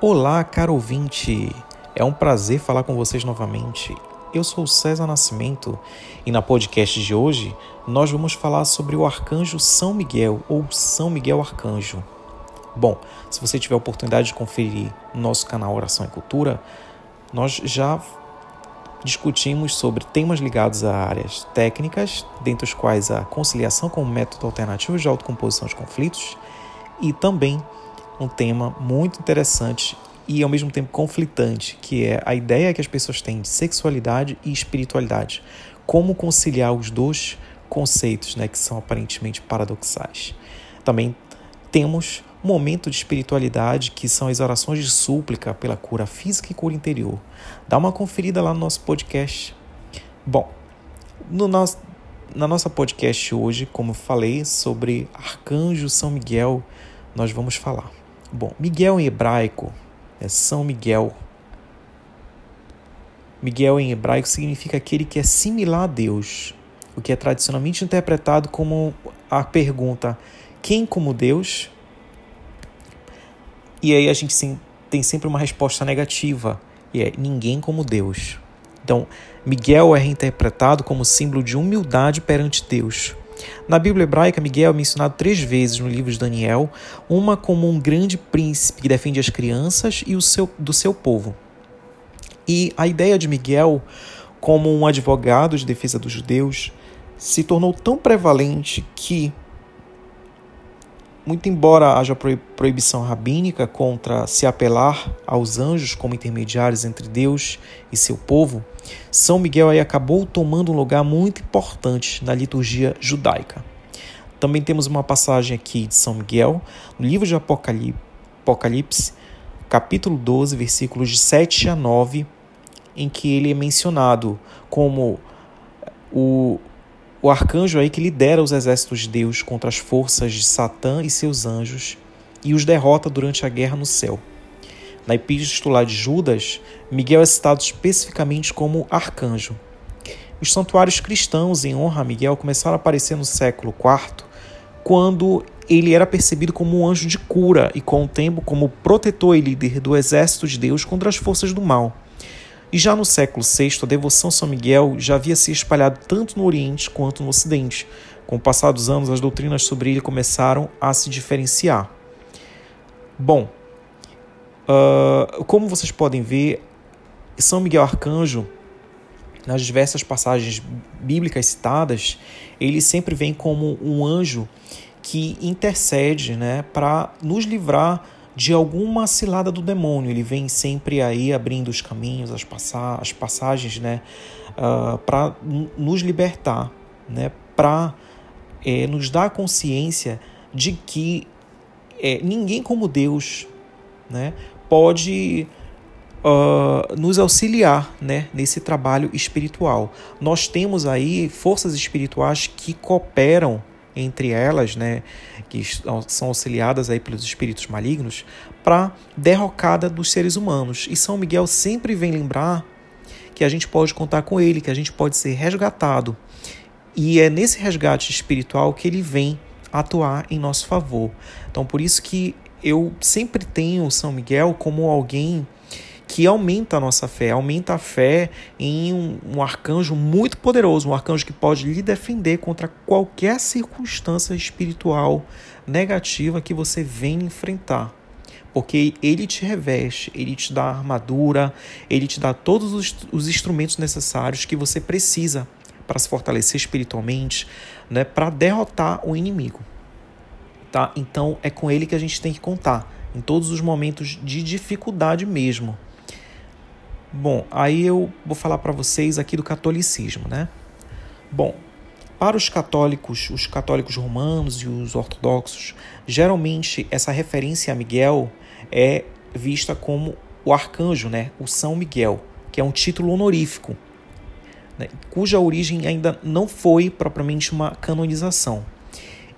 Olá, caro ouvinte! É um prazer falar com vocês novamente. Eu sou César Nascimento e na podcast de hoje nós vamos falar sobre o arcanjo São Miguel ou São Miguel Arcanjo. Bom, se você tiver a oportunidade de conferir no nosso canal Oração e Cultura, nós já discutimos sobre temas ligados a áreas técnicas, dentre os quais a conciliação como método alternativo de autocomposição de conflitos, e também um tema muito interessante e ao mesmo tempo conflitante, que é a ideia que as pessoas têm de sexualidade e espiritualidade. Como conciliar os dois conceitos, né, que são aparentemente paradoxais. Também temos momento de espiritualidade, que são as orações de súplica pela cura física e cura interior. Dá uma conferida lá no nosso podcast. Bom, no nosso, na nossa podcast hoje, como falei sobre Arcanjo São Miguel, nós vamos falar. Bom, Miguel em hebraico é São Miguel. Miguel em hebraico significa aquele que é similar a Deus, o que é tradicionalmente interpretado como a pergunta: quem como Deus? E aí a gente tem sempre uma resposta negativa, e é ninguém como Deus. Então, Miguel é reinterpretado como símbolo de humildade perante Deus, na Bíblia hebraica, Miguel é mencionado três vezes no livro de Daniel, uma como um grande príncipe que defende as crianças e o seu, do seu povo. E a ideia de Miguel como um advogado de defesa dos judeus se tornou tão prevalente que, muito embora haja proibição rabínica contra se apelar aos anjos como intermediários entre Deus e seu povo, são Miguel aí acabou tomando um lugar muito importante na liturgia judaica. Também temos uma passagem aqui de São Miguel, no livro de Apocalipse, capítulo 12, versículos de 7 a 9, em que ele é mencionado como o, o arcanjo aí que lidera os exércitos de Deus contra as forças de Satã e seus anjos e os derrota durante a guerra no céu. Na epístola de Judas, Miguel é citado especificamente como arcanjo. Os santuários cristãos em honra a Miguel começaram a aparecer no século IV, quando ele era percebido como um anjo de cura e, com o tempo, como protetor e líder do exército de Deus contra as forças do mal. E já no século VI, a devoção a São Miguel já havia se espalhado tanto no Oriente quanto no Ocidente. Com o passar dos anos, as doutrinas sobre ele começaram a se diferenciar. Bom, Uh, como vocês podem ver, São Miguel Arcanjo, nas diversas passagens bíblicas citadas, ele sempre vem como um anjo que intercede né, para nos livrar de alguma cilada do demônio. Ele vem sempre aí abrindo os caminhos, as, passa as passagens, né, uh, para nos libertar, né, para é, nos dar consciência de que é, ninguém como Deus né, pode uh, nos auxiliar né, nesse trabalho espiritual. Nós temos aí forças espirituais que cooperam entre elas, né, que são auxiliadas aí pelos espíritos malignos, para derrocada dos seres humanos. E São Miguel sempre vem lembrar que a gente pode contar com ele, que a gente pode ser resgatado. E é nesse resgate espiritual que ele vem atuar em nosso favor. Então, por isso que eu sempre tenho São Miguel como alguém que aumenta a nossa fé, aumenta a fé em um, um, arcanjo muito poderoso, um arcanjo que pode lhe defender contra qualquer circunstância espiritual negativa que você venha enfrentar. Porque ele te reveste, ele te dá armadura, ele te dá todos os, os instrumentos necessários que você precisa para se fortalecer espiritualmente, né, para derrotar o inimigo tá? Então é com ele que a gente tem que contar em todos os momentos de dificuldade mesmo. Bom, aí eu vou falar para vocês aqui do catolicismo, né? Bom, para os católicos, os católicos romanos e os ortodoxos, geralmente essa referência a Miguel é vista como o arcanjo, né? O São Miguel, que é um título honorífico, né? cuja origem ainda não foi propriamente uma canonização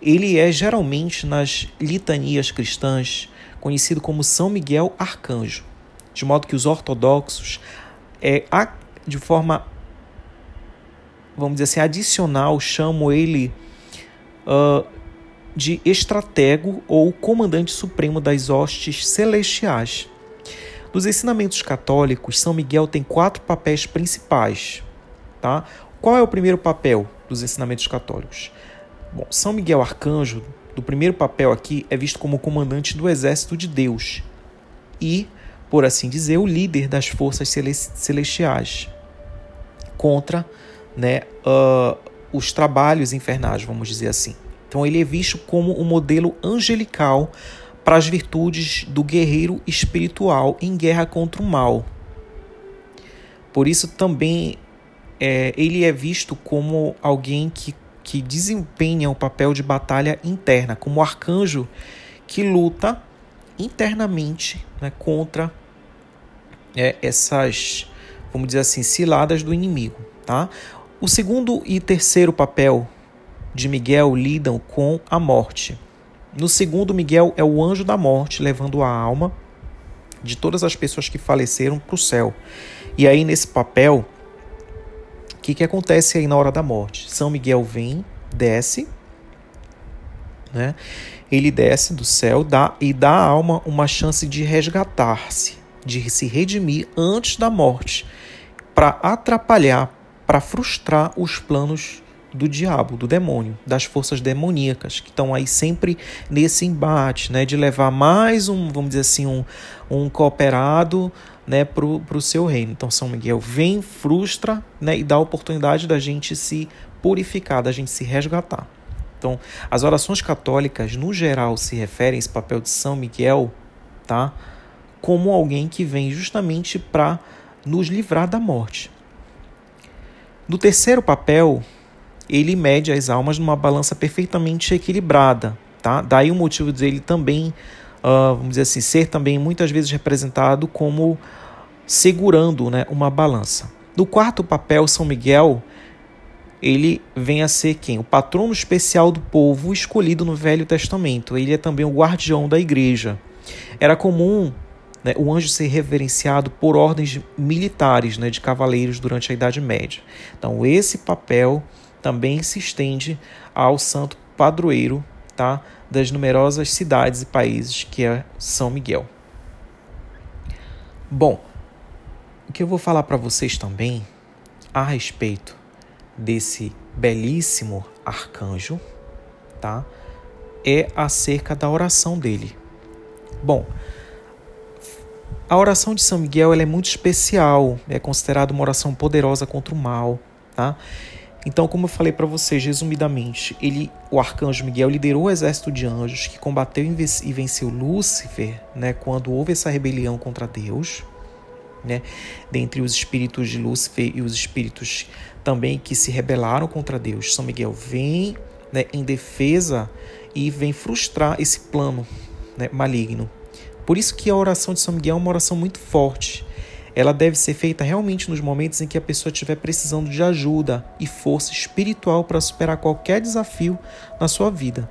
ele é geralmente nas litanias cristãs conhecido como São Miguel Arcanjo, de modo que os ortodoxos, é, de forma, vamos dizer assim, adicional, chamam ele uh, de estratego ou comandante supremo das hostes celestiais. Nos ensinamentos católicos, São Miguel tem quatro papéis principais. Tá? Qual é o primeiro papel dos ensinamentos católicos? Bom, São Miguel Arcanjo, do primeiro papel aqui, é visto como comandante do exército de Deus e, por assim dizer, o líder das forças celestiais contra né, uh, os trabalhos infernais, vamos dizer assim. Então ele é visto como um modelo angelical para as virtudes do guerreiro espiritual em guerra contra o mal. Por isso também é, ele é visto como alguém que, que desempenha o papel de batalha interna, como arcanjo que luta internamente né, contra é, essas, vamos dizer assim, ciladas do inimigo. Tá? O segundo e terceiro papel de Miguel lidam com a morte. No segundo, Miguel é o anjo da morte, levando a alma de todas as pessoas que faleceram para o céu. E aí, nesse papel, o que, que acontece aí na hora da morte? São Miguel vem, desce, né? ele desce do céu dá, e dá à alma uma chance de resgatar-se, de se redimir antes da morte, para atrapalhar, para frustrar os planos do diabo, do demônio, das forças demoníacas que estão aí sempre nesse embate, né, de levar mais um, vamos dizer assim, um, um cooperado, né, para o seu reino. Então São Miguel vem, frustra, né, e dá a oportunidade da gente se purificar, da gente se resgatar. Então, as orações católicas, no geral, se referem a esse papel de São Miguel, tá, como alguém que vem justamente para nos livrar da morte. No terceiro papel, ele mede as almas numa balança perfeitamente equilibrada. Tá? Daí o motivo dele também, uh, vamos dizer assim, ser também muitas vezes representado como segurando né, uma balança. No quarto papel, São Miguel, ele vem a ser quem? O patrono especial do povo escolhido no Velho Testamento. Ele é também o guardião da igreja. Era comum né, o anjo ser reverenciado por ordens militares né, de cavaleiros durante a Idade Média. Então, esse papel também se estende ao santo padroeiro tá, das numerosas cidades e países que é São Miguel. Bom, o que eu vou falar para vocês também a respeito desse belíssimo arcanjo, tá? É acerca da oração dele. Bom, a oração de São Miguel é muito especial, é considerada uma oração poderosa contra o mal, tá? Então, como eu falei para vocês resumidamente, ele, o arcanjo Miguel liderou o exército de anjos que combateu e venceu Lúcifer, né, quando houve essa rebelião contra Deus, né, dentre os espíritos de Lúcifer e os espíritos também que se rebelaram contra Deus. São Miguel vem né, em defesa e vem frustrar esse plano né, maligno. Por isso que a oração de São Miguel é uma oração muito forte ela deve ser feita realmente nos momentos em que a pessoa estiver precisando de ajuda e força espiritual para superar qualquer desafio na sua vida.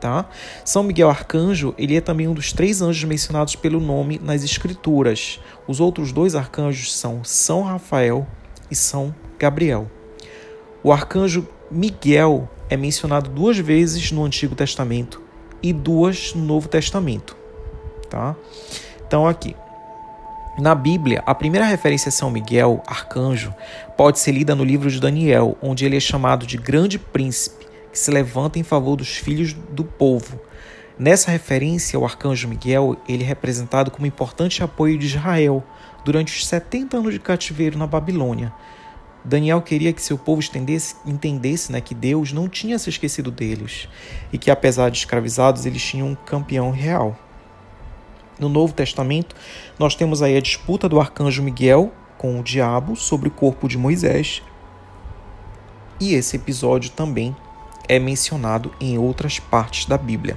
Tá? São Miguel Arcanjo, ele é também um dos três anjos mencionados pelo nome nas escrituras. Os outros dois arcanjos são São Rafael e São Gabriel. O arcanjo Miguel é mencionado duas vezes no Antigo Testamento e duas no Novo Testamento, tá? Então aqui, na Bíblia, a primeira referência a São Miguel, arcanjo, pode ser lida no livro de Daniel, onde ele é chamado de grande príncipe, que se levanta em favor dos filhos do povo. Nessa referência, o arcanjo Miguel ele é representado como importante apoio de Israel durante os 70 anos de cativeiro na Babilônia. Daniel queria que seu povo entendesse né, que Deus não tinha se esquecido deles e que, apesar de escravizados, eles tinham um campeão real. No Novo Testamento, nós temos aí a disputa do arcanjo Miguel com o diabo sobre o corpo de Moisés. E esse episódio também é mencionado em outras partes da Bíblia.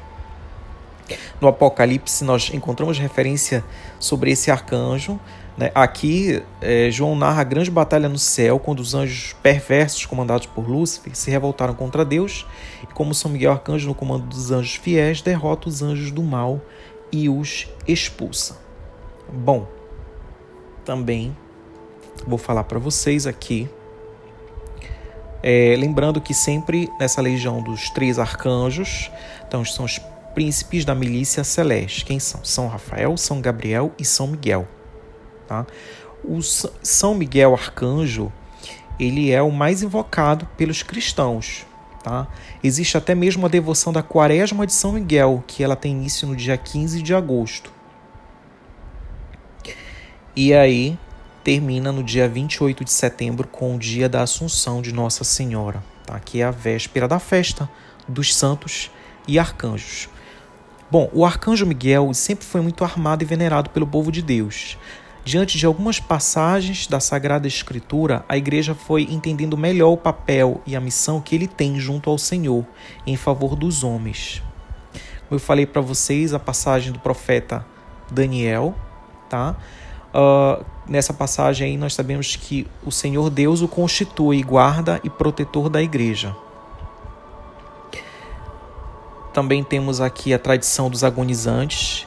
No Apocalipse, nós encontramos referência sobre esse arcanjo. Né? Aqui, é, João narra a grande batalha no céu, quando os anjos perversos, comandados por Lúcifer, se revoltaram contra Deus, e como São Miguel Arcanjo, no comando dos anjos fiéis, derrota os anjos do mal e os expulsa. Bom, também vou falar para vocês aqui, é, lembrando que sempre nessa legião dos três arcanjos, então são os príncipes da milícia celeste. Quem são? São Rafael, São Gabriel e São Miguel. Tá? O São Miguel Arcanjo ele é o mais invocado pelos cristãos. Tá? Existe até mesmo a devoção da Quaresma de São Miguel, que ela tem início no dia 15 de agosto. E aí termina no dia 28 de setembro com o dia da Assunção de Nossa Senhora, tá? que é a véspera da festa dos santos e arcanjos. Bom, o arcanjo Miguel sempre foi muito armado e venerado pelo povo de Deus. Diante de algumas passagens da Sagrada Escritura, a igreja foi entendendo melhor o papel e a missão que ele tem junto ao Senhor em favor dos homens. Como eu falei para vocês, a passagem do profeta Daniel, tá? Uh, nessa passagem aí nós sabemos que o Senhor Deus o constitui guarda e protetor da igreja. Também temos aqui a tradição dos agonizantes,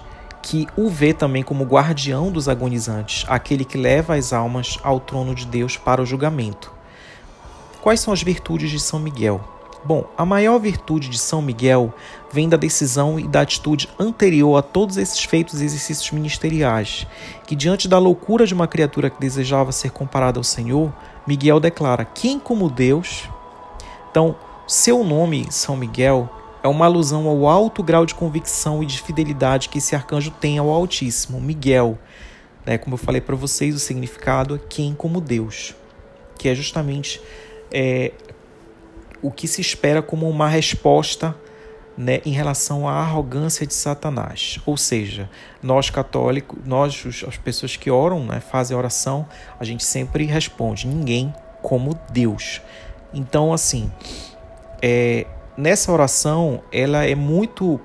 que o vê também como guardião dos agonizantes, aquele que leva as almas ao trono de Deus para o julgamento. Quais são as virtudes de São Miguel? Bom, a maior virtude de São Miguel vem da decisão e da atitude anterior a todos esses feitos e exercícios ministeriais, que diante da loucura de uma criatura que desejava ser comparada ao Senhor, Miguel declara: Quem como Deus? Então, seu nome, São Miguel, é uma alusão ao alto grau de convicção e de fidelidade que esse arcanjo tem ao Altíssimo, Miguel. Né? Como eu falei para vocês, o significado é quem como Deus, que é justamente é, o que se espera como uma resposta né, em relação à arrogância de Satanás. Ou seja, nós católicos, nós as pessoas que oram, né, fazem oração, a gente sempre responde: ninguém como Deus. Então, assim, é, nessa oração ela é muito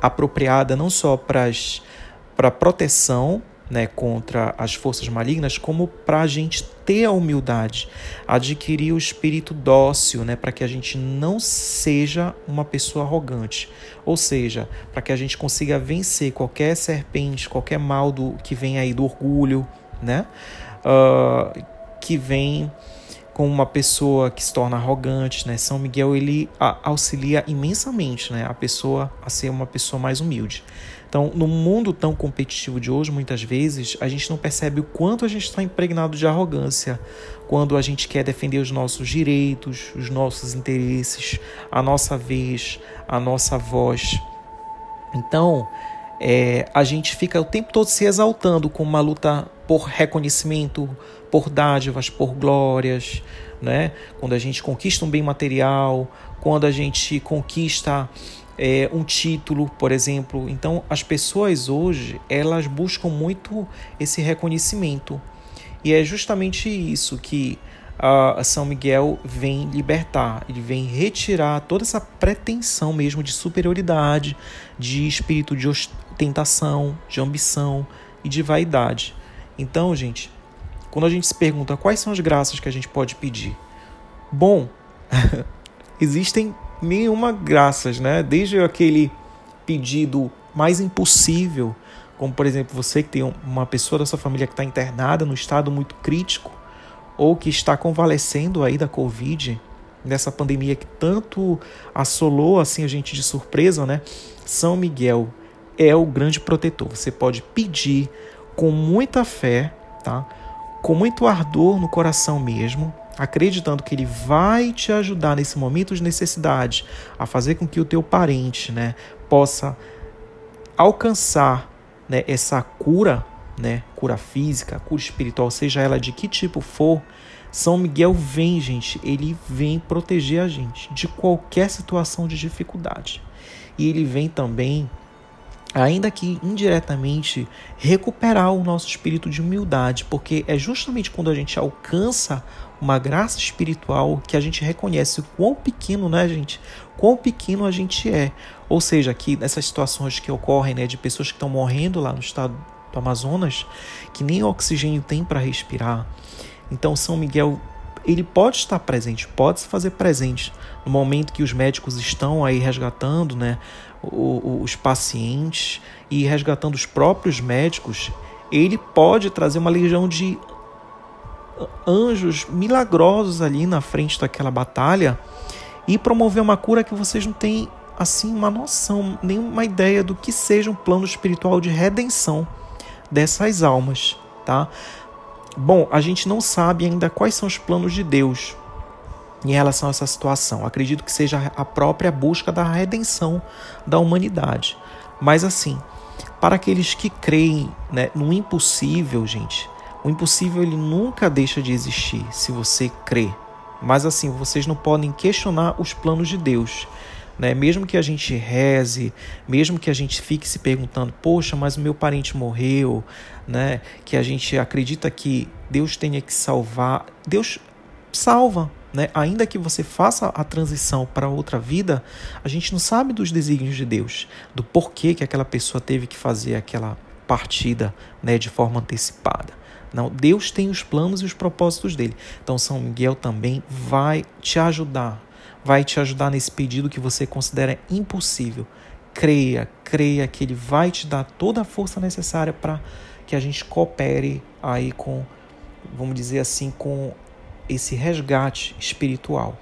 apropriada não só para proteção né, contra as forças malignas, como para a gente ter a humildade, adquirir o espírito dócil, né, para que a gente não seja uma pessoa arrogante, ou seja, para que a gente consiga vencer qualquer serpente, qualquer mal do que vem aí do orgulho, né, uh, que vem com uma pessoa que se torna arrogante, né? São Miguel ele auxilia imensamente, né, a pessoa a ser uma pessoa mais humilde. Então, no mundo tão competitivo de hoje, muitas vezes a gente não percebe o quanto a gente está impregnado de arrogância quando a gente quer defender os nossos direitos, os nossos interesses, a nossa vez, a nossa voz. Então, é, a gente fica o tempo todo se exaltando com uma luta por reconhecimento, por dádivas, por glórias, né? Quando a gente conquista um bem material, quando a gente conquista é, um título, por exemplo. Então, as pessoas hoje elas buscam muito esse reconhecimento e é justamente isso que a São Miguel vem libertar, ele vem retirar toda essa pretensão mesmo de superioridade, de espírito de ostentação, de ambição e de vaidade. Então, gente, quando a gente se pergunta quais são as graças que a gente pode pedir, bom, existem nenhuma graças, né? Desde aquele pedido mais impossível, como por exemplo você que tem uma pessoa da sua família que está internada no estado muito crítico ou que está convalescendo aí da Covid, nessa pandemia que tanto assolou assim a gente de surpresa, né? São Miguel é o grande protetor. Você pode pedir com muita fé, tá? Com muito ardor no coração mesmo, acreditando que ele vai te ajudar nesse momento de necessidade a fazer com que o teu parente, né, possa alcançar, né, essa cura, né, cura física, cura espiritual, seja ela de que tipo for, São Miguel vem, gente, ele vem proteger a gente de qualquer situação de dificuldade. E ele vem também ainda que indiretamente, recuperar o nosso espírito de humildade, porque é justamente quando a gente alcança uma graça espiritual que a gente reconhece o quão pequeno, né, gente? Quão pequeno a gente é. Ou seja, que nessas situações que ocorrem, né, de pessoas que estão morrendo lá no estado do Amazonas, que nem oxigênio tem para respirar. Então, São Miguel ele pode estar presente, pode se fazer presente no momento que os médicos estão aí resgatando né, os pacientes e resgatando os próprios médicos. Ele pode trazer uma legião de anjos milagrosos ali na frente daquela batalha e promover uma cura que vocês não têm assim uma noção, nenhuma ideia do que seja um plano espiritual de redenção dessas almas, tá? Bom, a gente não sabe ainda quais são os planos de Deus em relação a essa situação. Acredito que seja a própria busca da redenção da humanidade. Mas assim, para aqueles que creem né, no impossível, gente, o impossível ele nunca deixa de existir se você crê. Mas assim, vocês não podem questionar os planos de Deus. Né? Mesmo que a gente reze, mesmo que a gente fique se perguntando, poxa, mas o meu parente morreu, né? Que a gente acredita que Deus tenha que salvar, Deus salva, né? Ainda que você faça a transição para outra vida, a gente não sabe dos desígnios de Deus, do porquê que aquela pessoa teve que fazer aquela partida, né, de forma antecipada. Não, Deus tem os planos e os propósitos dele. Então São Miguel também vai te ajudar vai te ajudar nesse pedido que você considera impossível. Creia, creia que ele vai te dar toda a força necessária para que a gente coopere aí com, vamos dizer assim, com esse resgate espiritual.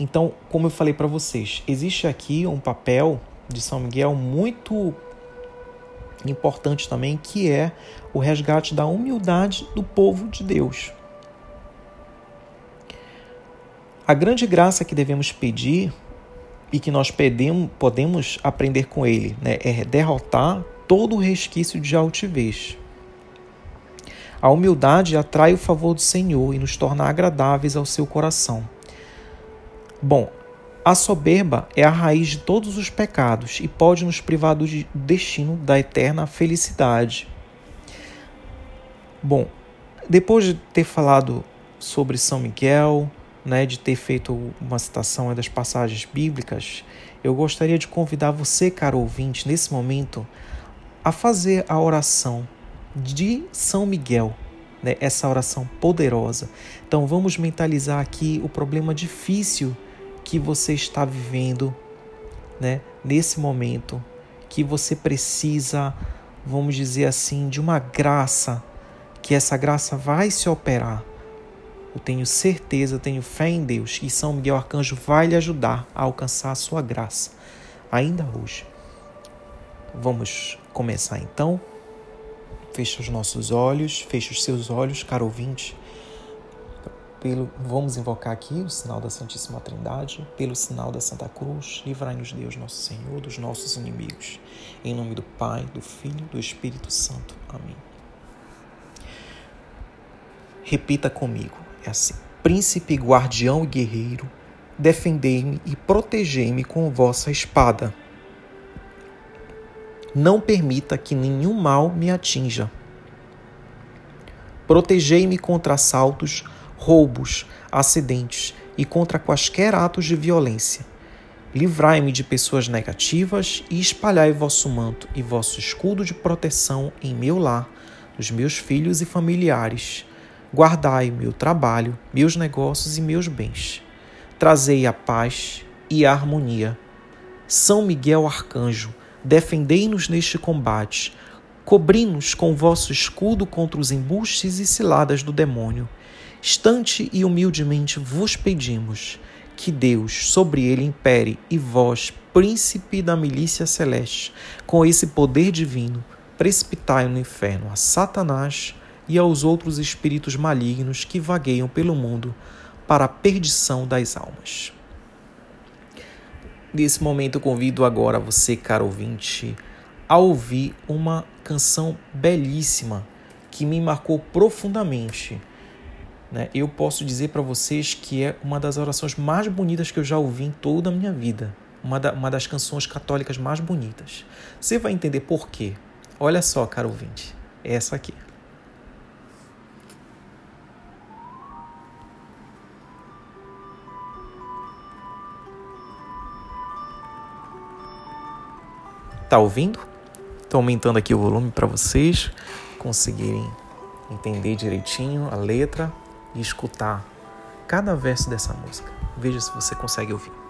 Então, como eu falei para vocês, existe aqui um papel de São Miguel muito importante também, que é o resgate da humildade do povo de Deus. A grande graça que devemos pedir e que nós podemos aprender com ele né, é derrotar todo o resquício de altivez. A humildade atrai o favor do Senhor e nos torna agradáveis ao seu coração. Bom, a soberba é a raiz de todos os pecados e pode nos privar do destino da eterna felicidade. Bom, depois de ter falado sobre São Miguel, né, de ter feito uma citação das passagens bíblicas, eu gostaria de convidar você, caro ouvinte, nesse momento, a fazer a oração de São Miguel, né, essa oração poderosa. Então vamos mentalizar aqui o problema difícil que você está vivendo né, nesse momento, que você precisa, vamos dizer assim, de uma graça, que essa graça vai se operar eu tenho certeza, tenho fé em Deus que São Miguel Arcanjo vai lhe ajudar a alcançar a sua graça, ainda hoje. Vamos começar então. Feche os nossos olhos, feche os seus olhos, caro ouvinte. Pelo, vamos invocar aqui o sinal da Santíssima Trindade, pelo sinal da Santa Cruz, livrai-nos Deus, nosso Senhor, dos nossos inimigos. Em nome do Pai, do Filho, do Espírito Santo. Amém. Repita comigo. É assim: Príncipe, guardião e guerreiro, defendei-me e protegei-me com vossa espada. Não permita que nenhum mal me atinja. Protegei-me contra assaltos, roubos, acidentes e contra quaisquer atos de violência. Livrai-me de pessoas negativas e espalhai vosso manto e vosso escudo de proteção em meu lar, dos meus filhos e familiares Guardai meu trabalho, meus negócios e meus bens. Trazei a paz e a harmonia. São Miguel Arcanjo, defendei-nos neste combate. Cobri-nos com vosso escudo contra os embustes e ciladas do demônio. Estante e humildemente vos pedimos que Deus sobre ele impere e vós, príncipe da milícia celeste, com esse poder divino, precipitai no inferno a Satanás e aos outros espíritos malignos que vagueiam pelo mundo para a perdição das almas. Nesse momento, convido agora você, caro ouvinte, a ouvir uma canção belíssima que me marcou profundamente. Né? Eu posso dizer para vocês que é uma das orações mais bonitas que eu já ouvi em toda a minha vida. Uma, da, uma das canções católicas mais bonitas. Você vai entender por quê. Olha só, caro ouvinte, é essa aqui. Tá ouvindo? Estou aumentando aqui o volume para vocês conseguirem entender direitinho a letra e escutar cada verso dessa música. Veja se você consegue ouvir.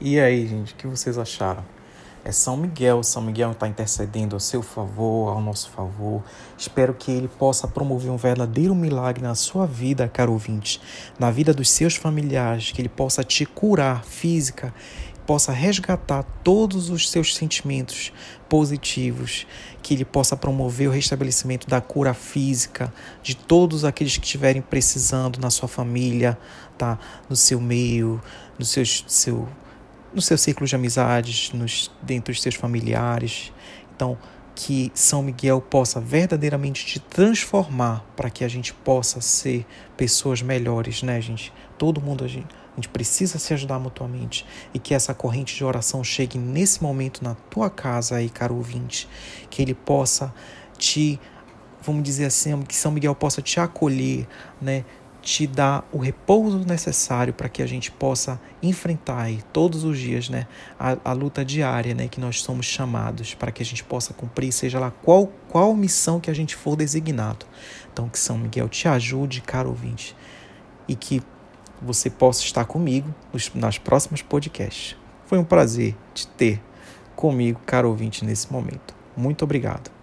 E aí, gente, o que vocês acharam? É São Miguel, São Miguel está intercedendo a seu favor, ao nosso favor. Espero que ele possa promover um verdadeiro milagre na sua vida, caro ouvinte, na vida dos seus familiares, que ele possa te curar física, possa resgatar todos os seus sentimentos positivos, que ele possa promover o restabelecimento da cura física de todos aqueles que estiverem precisando na sua família, tá? No seu meio, no seu, seu no seu círculo de amizades, nos, dentro dos seus familiares. Então, que São Miguel possa verdadeiramente te transformar para que a gente possa ser pessoas melhores, né, gente? Todo mundo, a gente, a gente precisa se ajudar mutuamente e que essa corrente de oração chegue nesse momento na tua casa aí, caro ouvinte, que ele possa te, vamos dizer assim, que São Miguel possa te acolher, né? Te dar o repouso necessário para que a gente possa enfrentar todos os dias né, a, a, luta diária né, que nós somos chamados para que a gente possa cumprir, seja lá qual, qual missão que a gente for designado. Então, que São Miguel te ajude, caro ouvinte, e que você possa estar comigo nos, nas próximas podcasts. Foi um prazer te ter comigo, caro ouvinte, nesse momento. Muito obrigado.